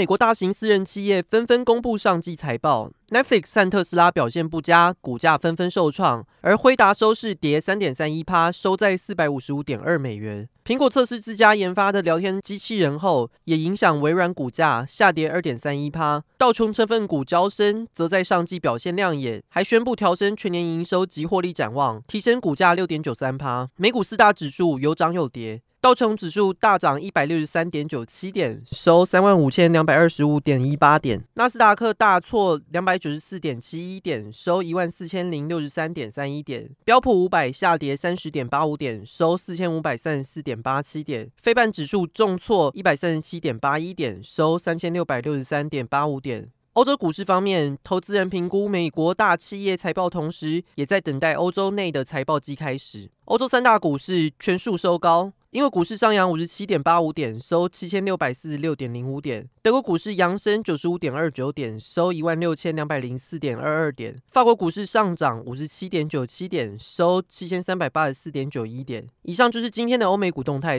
美国大型私人企业纷纷公布上季财报，Netflix 和特斯拉表现不佳，股价纷纷受创，而辉达收市跌三点三一趴，收在四百五十五点二美元。苹果测试自家研发的聊天机器人后，也影响微软股价下跌二点三一趴。道琼成分股娇生则在上季表现亮眼，还宣布调升全年营收及获利展望，提升股价六点九三趴。美股四大指数有涨有跌。道琼指数大涨一百六十三点九七点，收三万五千两百二十五点一八点；纳斯达克大挫两百九十四点七一点，收一万四千零六十三点三一点；标普五百下跌三十点八五点，收四千五百三十四点八七点；费半指数重挫一百三十七点八一点，收三千六百六十三点八五点。欧洲股市方面，投资人评估美国大企业财报，同时也在等待欧洲内的财报季开始。欧洲三大股市全数收高。英国股市上扬五十七点八五点，收七千六百四十六点零五点；德国股市扬升九十五点二九点，收一万六千两百零四点二二点；法国股市上涨五十七点九七点，收七千三百八十四点九一点。以上就是今天的欧美股动态。